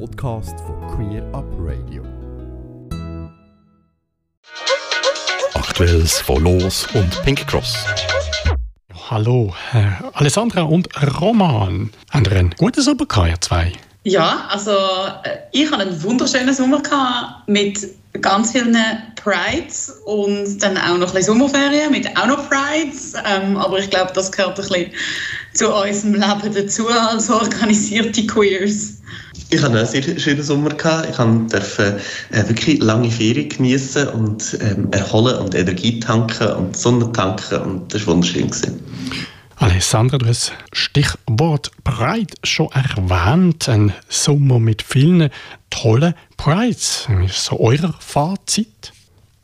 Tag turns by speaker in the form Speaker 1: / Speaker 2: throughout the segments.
Speaker 1: Podcast von Queer Up Radio.
Speaker 2: Aktuelles von Los und Pink Cross.
Speaker 3: Hallo, Alessandra und Roman. Haben ihr einen guten Sommer gehabt, ihr zwei?
Speaker 4: Ja, also äh, ich hatte einen wunderschönen Sommer gehabt mit ganz vielen Prides und dann auch noch ein bisschen Sommerferien mit auch noch Prides. Ähm, aber ich glaube, das gehört ein bisschen zu unserem Leben dazu als organisierte Queers.
Speaker 5: Ich hatte einen sehr schönen Sommer. Gehabt. Ich durfte äh, wirklich lange Ferien genießen und ähm, erholen und Energie tanken und Sonne tanken und das war wunderschön. Gewesen.
Speaker 3: Alessandra, du hast das Stichwort Pride schon erwähnt. Ein Sommer mit vielen tollen Prides. Was ist so euer Fazit?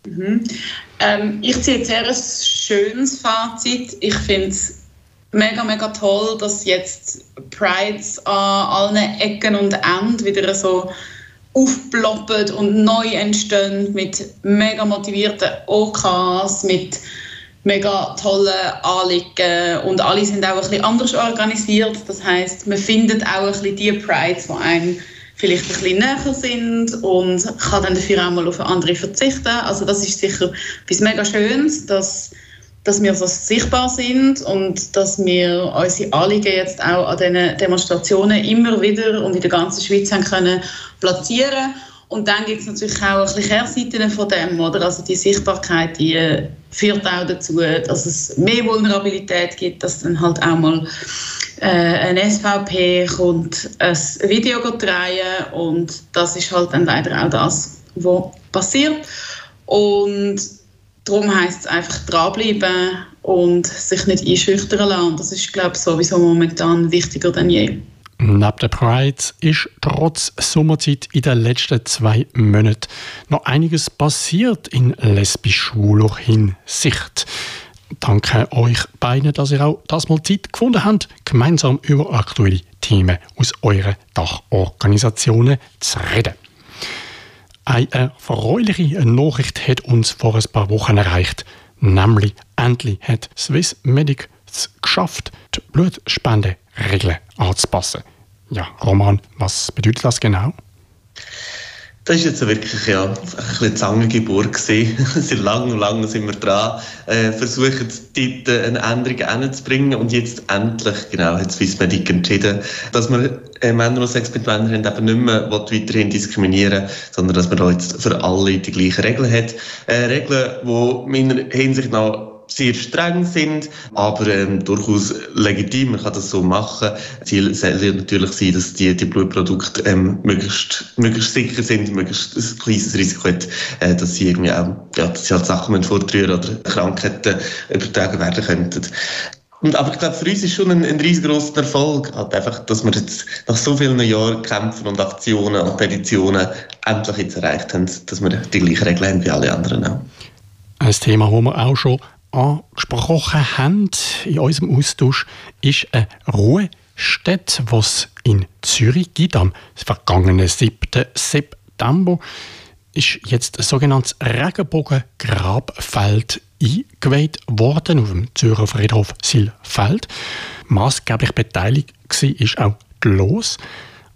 Speaker 4: Mhm. Ähm, ich ziehe jetzt eher ein schönes Fazit. Ich finde es mega, mega toll, dass jetzt Prides an allen Ecken und Enden wieder so aufploppen und neu entstehen mit mega motivierten OKs, mit mega tolle Anliegen und alle sind auch ein bisschen anders organisiert. Das heißt, man findet auch ein bisschen die Prides, die einem vielleicht ein bisschen näher sind und kann dann dafür auch mal auf andere verzichten. Also das ist sicher etwas mega Schönes, dass, dass wir so sichtbar sind und dass wir unsere Anliegen jetzt auch an diesen Demonstrationen immer wieder und in der ganzen Schweiz haben können platzieren und dann gibt es natürlich auch ein bisschen Kehrseiten von dem, oder? Also die Sichtbarkeit, die führt auch dazu, dass es mehr Vulnerabilität gibt, dass dann halt auch mal äh, ein SVP kommt, ein Video drehen und das ist halt dann leider auch das, was passiert. Und darum heisst es einfach dranbleiben und sich nicht einschüchtern lassen. Das ist, glaube ich, sowieso momentan wichtiger denn je.
Speaker 3: Neben der Pride ist trotz Sommerzeit in den letzten zwei Monaten noch einiges passiert in lesbisch-schwuler Hinsicht. Danke euch beiden, dass ihr auch das mal Zeit gefunden habt, gemeinsam über aktuelle Themen aus euren Dachorganisationen zu reden. Eine erfreuliche Nachricht hat uns vor ein paar Wochen erreicht, nämlich endlich hat Swiss Medic es geschafft, die Blutspenderegeln anzupassen. Ja, Roman, was bedeutet das genau?
Speaker 5: Das ist jetzt wirklich ja, ein bisschen Zangengeburt gewesen. Sehr lang und lang sind wir dran, äh, versuchen dort eine Änderung hinzubringen und jetzt endlich, genau, hat Swissmedic entschieden, dass man äh, Männer und Sex mit Männern eben nicht mehr weiterhin diskriminieren sondern dass man da jetzt für alle die gleichen Regeln hat. Äh, Regeln, die meiner Hinsicht nach sehr streng sind, aber ähm, durchaus legitim. Man kann das so machen. Ziel soll natürlich sein, dass die, die Blutprodukte ähm, möglichst, möglichst sicher sind, möglichst ein kleines Risiko hat, äh, dass sie irgendwie auch, ja, dass sie halt Sachen vortrühren oder Krankheiten übertragen werden könnten. Und, aber ich glaube, für uns ist schon ein, ein riesengroßer Erfolg, halt einfach, dass wir jetzt nach so vielen Jahren Kämpfen und Aktionen und Petitionen endlich jetzt erreicht haben, dass wir die gleichen Regeln haben wie alle anderen auch.
Speaker 3: Ein Thema, das wir auch schon angesprochen haben in unserem Austausch, ist eine Ruhestätte, die es in Zürich gibt. Am vergangenen 7. September ist jetzt ein sogenanntes Regenbogengrabfeld eingeweiht worden auf dem Zürcher Friedhof Silfeld. Maßgeblich beteiligt war auch die Los.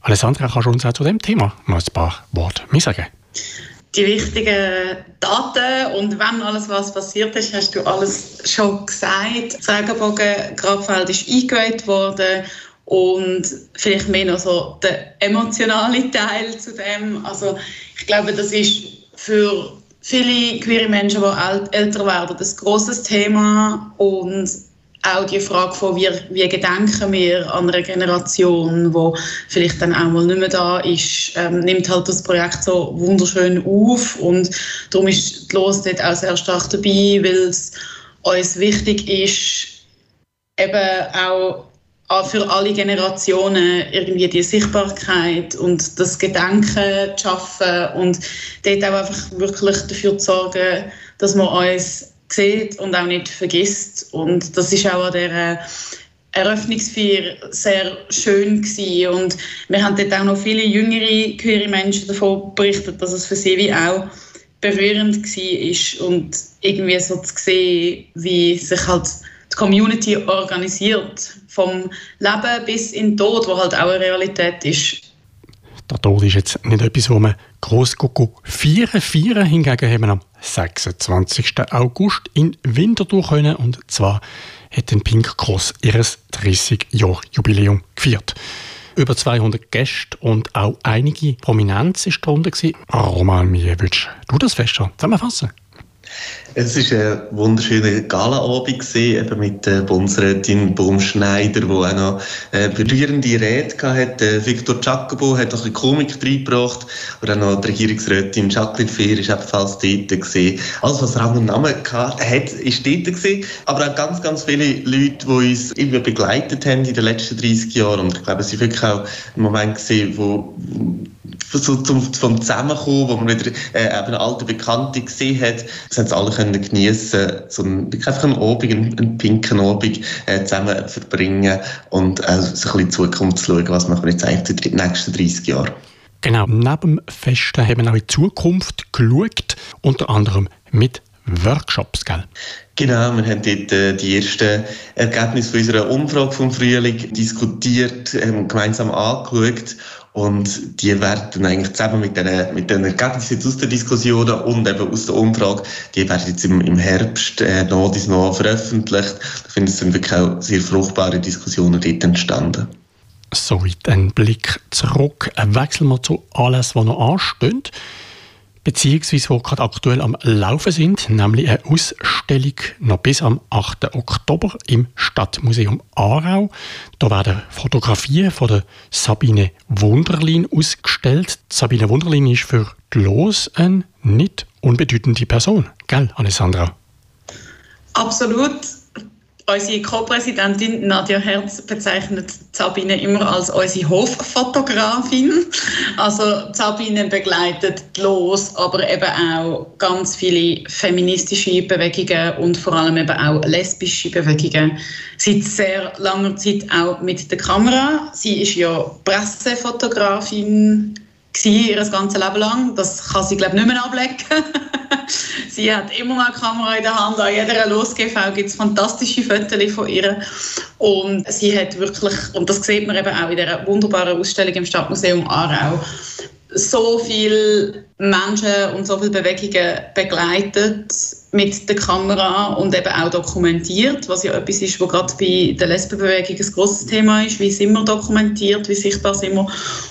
Speaker 3: Alessandra, kannst du uns auch zu dem Thema noch ein paar Worte sagen?
Speaker 4: Die wichtigen Daten und wenn alles was passiert ist, hast du alles schon gesagt. Das Regenbogen-Grabfeld ist eingeweiht worden und vielleicht mehr noch so der emotionale Teil zu dem. Also ich glaube, das ist für viele queere Menschen, die älter werden, ein grosses Thema und auch die Frage von, wie, wie gedenken wir an eine Generation, die vielleicht dann auch mal nicht mehr da ist, ähm, nimmt halt das Projekt so wunderschön auf und darum ist die Los dort auch sehr stark dabei, weil es uns wichtig ist, eben auch für alle Generationen irgendwie die Sichtbarkeit und das Gedenken zu schaffen und dort auch einfach wirklich dafür zu sorgen, dass wir uns sieht und auch nicht vergisst. Und das ist auch an der Eröffnungsfeier sehr schön gewesen. Und wir haben dort auch noch viele jüngere queere Menschen davon berichtet, dass es für sie wie auch berührend war und irgendwie so zu sehen, wie sich halt die Community organisiert, vom Leben bis in den Tod, wo halt auch eine Realität ist.
Speaker 3: Der Tod ist jetzt nicht etwas, wo man gross feiern feiern. Hingegen haben am 26. August in Winterthur können und zwar hat den Pink Cross ihres 30-Jahr-Jubiläum gefeiert. Über 200 Gäste und auch einige Prominenz ist darunter. Roman, würdest du das Fest zusammenfassen?
Speaker 5: Es war ein wunderschöner Galaabend eben mit der Bundesrätin Baumschneider, die auch noch berührende Rede hatte. Victor Jacobo hat noch ein bisschen Komik reingebracht und auch noch die Regierungsrätin Jacqueline Fehr ist ebenfalls dort gewesen. Alles, was Rang und Namen hat, ist dort gewesen. Aber auch ganz, ganz viele Leute, die uns immer begleitet haben in den letzten 30 Jahren. Und ich glaube, es war wirklich auch ein Moment gewesen, wo so zum, vom Zusammenkommen, wo man wieder äh, eben alte Bekannte gesehen hat. Das haben sie alle können geniessen, so einen, einfach einen Abend, einen, einen pinken Abend äh, zusammen verbringen und äh, so ein bisschen in die Zukunft zu schauen, was machen wir jetzt eigentlich in den nächsten 30 Jahren.
Speaker 3: Genau, neben dem Festen haben wir auch in die Zukunft geschaut, unter anderem mit Workshops, gell?
Speaker 5: Genau, wir haben dort äh, die ersten Ergebnisse unserer Umfrage vom Frühling diskutiert, ähm, gemeinsam angeschaut und die werden eigentlich zusammen mit den, mit den Ergebnissen aus der Diskussion und eben aus der Umfrage, die werden jetzt im, im Herbst äh, noch, noch veröffentlicht. Ich finde, es sind wirklich auch sehr fruchtbare Diskussionen dort entstanden.
Speaker 3: Soweit ein Blick zurück. Wechseln wir zu alles, was noch ansteht beziehungsweise die gerade aktuell am Laufen sind, nämlich eine Ausstellung noch bis am 8. Oktober im Stadtmuseum Aarau. Da werden Fotografien von der Sabine Wunderlin ausgestellt. Sabine Wunderlin ist für die Los eine nicht unbedeutende Person, gell, Alessandra?
Speaker 4: Absolut. Unsere Co-Präsidentin Nadja Herz bezeichnet Sabine immer als unsere Hoffotografin. Also Sabine begleitet los, aber eben auch ganz viele feministische Bewegungen und vor allem eben auch lesbische Bewegungen. Seit sehr langer Zeit auch mit der Kamera. Sie ist ja Pressefotografin ihr ganzes Leben lang. Das kann sie, glaube ich, nicht mehr ablegen. sie hat immer noch eine Kamera in der Hand. An jeder Los-GV gibt es fantastische Fotos von ihr. Und sie hat wirklich, und das sieht man eben auch in dieser wunderbaren Ausstellung im Stadtmuseum Aarau, so viele Menschen und so viele Bewegungen begleitet mit der Kamera und eben auch dokumentiert, was ja etwas ist, was gerade bei der Lesbenbewegung ein grosses Thema ist. Wie sind wir dokumentiert, wie sichtbar sind wir?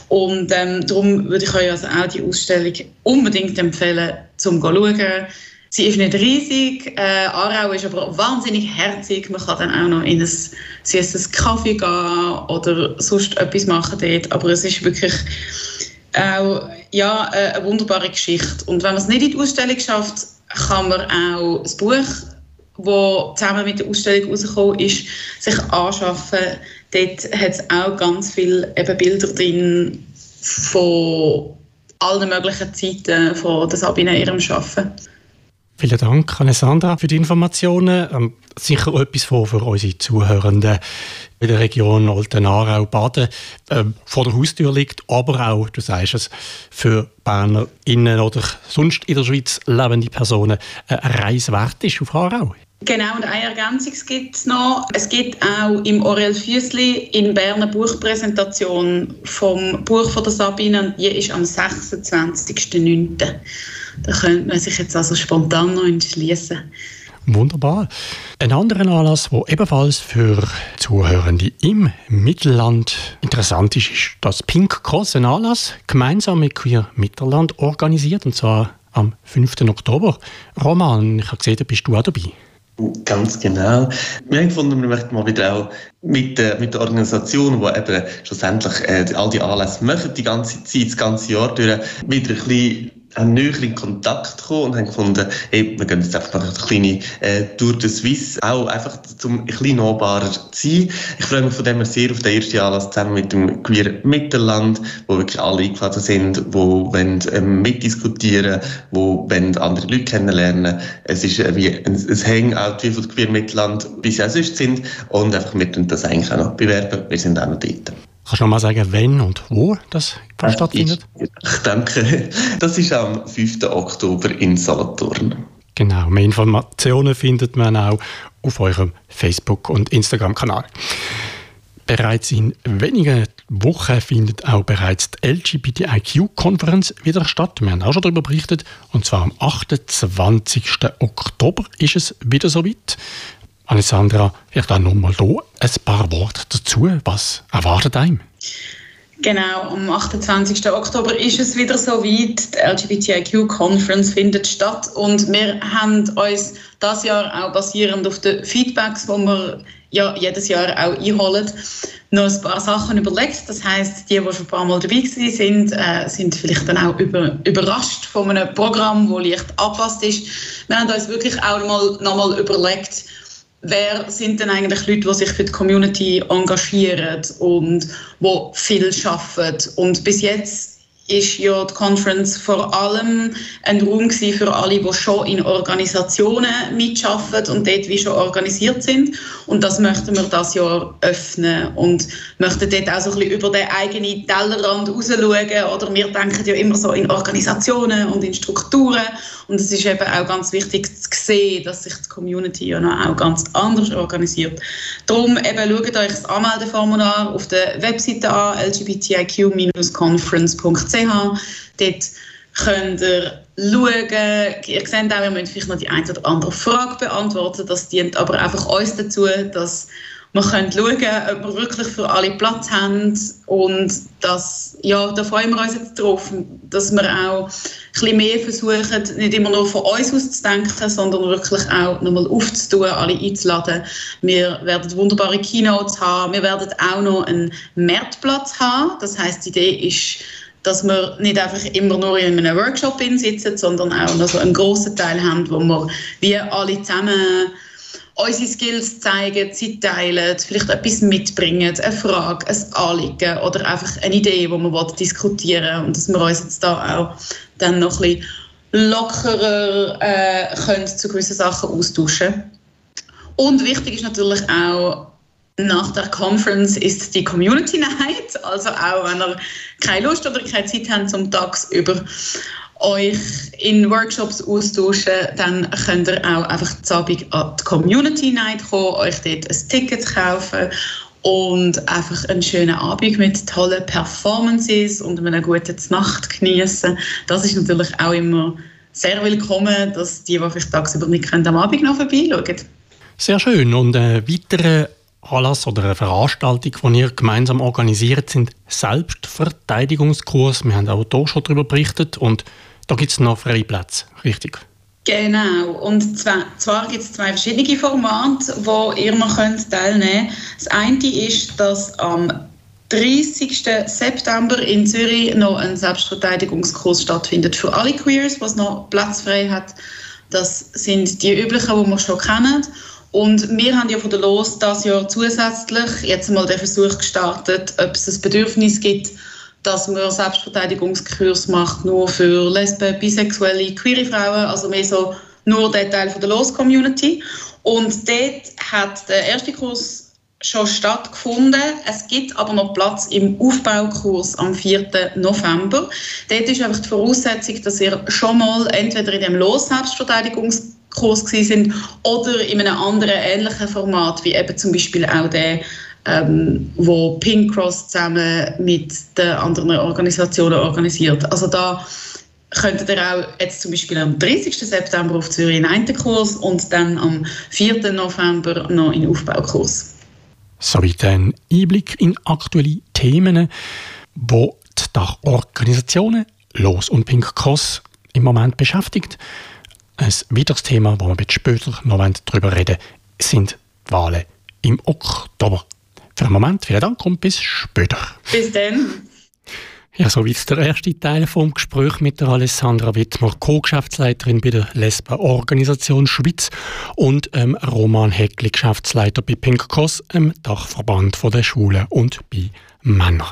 Speaker 4: Und ähm, darum würde ich euch also auch die Ausstellung unbedingt empfehlen, zum zu schauen. Sie ist nicht riesig, äh, Aarau ist aber wahnsinnig herzig. Man kann dann auch noch in ein Kaffee gehen oder sonst etwas machen dort. Aber es ist wirklich auch ja, äh, eine wunderbare Geschichte. Und wenn man es nicht in die Ausstellung schafft, kann man auch das Buch, das zusammen mit der Ausstellung rausgekommen ist, sich anschaffen. Dort hat es auch ganz viele eben Bilder drin von allen möglichen Zeiten von der Sabine ihrem Arbeiten.
Speaker 3: Vielen Dank, Alessandra, für die Informationen. Ähm, sicher etwas für, für unsere Zuhörenden in der Region Olten-Aarau, Baden äh, vor der Haustür liegt, aber auch, du sagst es, für Berner Innen oder sonst in der Schweiz lebende Personen eine Reise wert ist auf Aarau.
Speaker 4: Genau, und eine Ergänzung gibt es noch. Es gibt auch im Aurel Füssli in Bern eine Buchpräsentation vom Buch von der Sabine die ist am 26.09. Da könnte man sich jetzt also spontan noch entschließen.
Speaker 3: Wunderbar. Ein anderer Anlass, der ebenfalls für Zuhörende im Mittelland interessant ist, ist das Pink Cross, ein Anlass, gemeinsam mit Queer Mittelland organisiert, und zwar am 5. Oktober. Roman, ich habe gesehen, da bist du auch dabei.
Speaker 5: Ganz genau. Wir haben gefunden, wir möchten mal wieder auch mit der, mit der Organisation, die eben schlussendlich äh, all die Anlässe machen, die ganze Zeit, das ganze Jahr durch, wieder ein bisschen haben näher in Kontakt gekommen und haben gefunden, hey, wir gehen jetzt einfach noch eine kleine äh, Tour de Suisse, auch einfach zum ein bisschen nahbarer zu sein. Ich freue mich von dem her sehr auf den ersten Anlass zusammen mit dem Queer Mittelland, wo wirklich alle eingeladen sind, wo wollen, ähm, mitdiskutieren, wo wollen andere Leute kennenlernen. Es ist äh, wie ein, ein Hangout wie von Queer Mittelland, wie sie auch sonst sind und einfach wir das eigentlich auch noch bewerben. Wir sind auch noch dort.
Speaker 3: Kannst du noch mal sagen, wenn und wo das stattfindet?
Speaker 5: Ich, ich denke, das ist am 5. Oktober in Solothurn.
Speaker 3: Genau, mehr Informationen findet man auch auf eurem Facebook- und Instagram-Kanal. Bereits in wenigen Wochen findet auch bereits die LGBTIQ-Konferenz wieder statt. Wir haben auch schon darüber berichtet. Und zwar am 28. Oktober ist es wieder soweit. Alessandra, vielleicht auch nochmal hier ein paar Worte dazu. Was erwartet einem?
Speaker 4: Genau, am 28. Oktober ist es wieder so weit. Die LGBTIQ Conference findet statt und wir haben uns das Jahr auch basierend auf den Feedbacks, die wir ja jedes Jahr auch einholen, noch ein paar Sachen überlegt. Das heißt, die, die schon ein paar Mal dabei sind, äh, sind vielleicht dann auch über, überrascht von einem Programm, das leicht angepasst ist. Wir haben uns wirklich auch noch mal, noch mal überlegt, wer sind denn eigentlich Leute, die sich für die Community engagieren und wo viel arbeiten. Und bis jetzt ist ja die Conference vor allem ein Raum für alle, die schon in Organisationen mitarbeiten und dort wie schon organisiert sind. Und das möchten wir das Jahr öffnen und möchten dort auch so ein bisschen über den eigenen Tellerrand raus schauen. Oder wir denken ja immer so in Organisationen und in Strukturen. Und es ist eben auch ganz wichtig zu sehen, dass sich die Community ja noch auch ganz anders organisiert. Darum eben schaut euch das Anmeldeformular auf der Webseite an, Dort könnt ihr schauen. Ihr seht auch, wir müssen vielleicht noch die eine oder andere Frage beantworten. Das dient aber einfach uns dazu, dass wir können schauen, ob wir wirklich für alle Platz haben und das, ja, da freuen wir uns jetzt drauf, dass wir auch ein bisschen mehr versuchen, nicht immer nur von uns aus zu denken, sondern wirklich auch nochmal aufzutun, alle einzuladen. Wir werden wunderbare Keynotes haben, wir werden auch noch einen Marktplatz haben, das heißt die Idee ist, dass wir nicht einfach immer nur in einem Workshop sitzen, sondern auch noch so einen grossen Teil haben, wo wir wie alle zusammen unsere Skills zeigen, Zeit teilen, vielleicht etwas mitbringen, eine Frage, ein Anliegen oder einfach eine Idee, die wir diskutieren wollen und dass wir uns jetzt da auch dann noch ein bisschen lockerer äh, können zu gewissen Sachen austauschen. Und wichtig ist natürlich auch, nach der Conference ist die Community Night, also auch wenn ihr keine Lust oder keine Zeit habt zum tagsüber euch in Workshops austauschen, dann könnt ihr auch einfach zu Abend an die Community Night kommen, euch dort ein Ticket kaufen und einfach einen schönen Abend mit tollen Performances und einer guten Nacht genießen. Das ist natürlich auch immer sehr willkommen, dass die, die vielleicht tagsüber nicht können, am Abend noch vorbeischauen.
Speaker 3: Sehr schön. Und ein weiterer Anlass oder eine Veranstaltung, die ihr gemeinsam organisiert, sind Selbstverteidigungskurs. Wir haben auch hier schon darüber berichtet und da gibt es noch freie Plätze, richtig?
Speaker 4: Genau, und zwar, zwar gibt es zwei verschiedene Formate, wo ihr noch könnt teilnehmen könnt. Das eine ist, dass am 30. September in Zürich noch ein Selbstverteidigungskurs stattfindet für alle Queers, was noch Platz frei hat. Das sind die üblichen, die wir schon kennen. Und wir haben ja von der Los das Jahr zusätzlich jetzt mal den Versuch gestartet, ob es ein Bedürfnis gibt, dass man Selbstverteidigungskurs macht, nur für Lesben, Bisexuelle, queere Frauen, also mehr so nur der Teil von der Los-Community. Und dort hat der erste Kurs schon stattgefunden. Es gibt aber noch Platz im Aufbaukurs am 4. November. Dort ist einfach die Voraussetzung, dass ihr schon mal entweder in dem Los-Selbstverteidigungskurs sind oder in einem anderen ähnlichen Format, wie eben zum Beispiel auch der ähm, wo Pink Cross zusammen mit den anderen Organisationen organisiert. Also da könntet ihr auch jetzt zum Beispiel am 30. September auf Zürich in einen Kurs und dann am 4. November noch in Aufbaukurs.
Speaker 3: Soweit ein Einblick in aktuelle Themen, wo die Organisationen Los und Pink Cross im Moment beschäftigt. Ein weiteres Thema, wo wir später noch darüber reden sind die Wahlen im Oktober. Für den Moment vielen Dank und bis später.
Speaker 4: Bis dann.
Speaker 3: Ja, so wie der erste Teil vom Gespräch mit der Alessandra Wittmer, Co-Geschäftsleiterin bei der Lesben-Organisation Schweiz und ähm, Roman Heckli, Geschäftsleiter bei Pink Cross, dem Dachverband der Schwulen und bei Männern.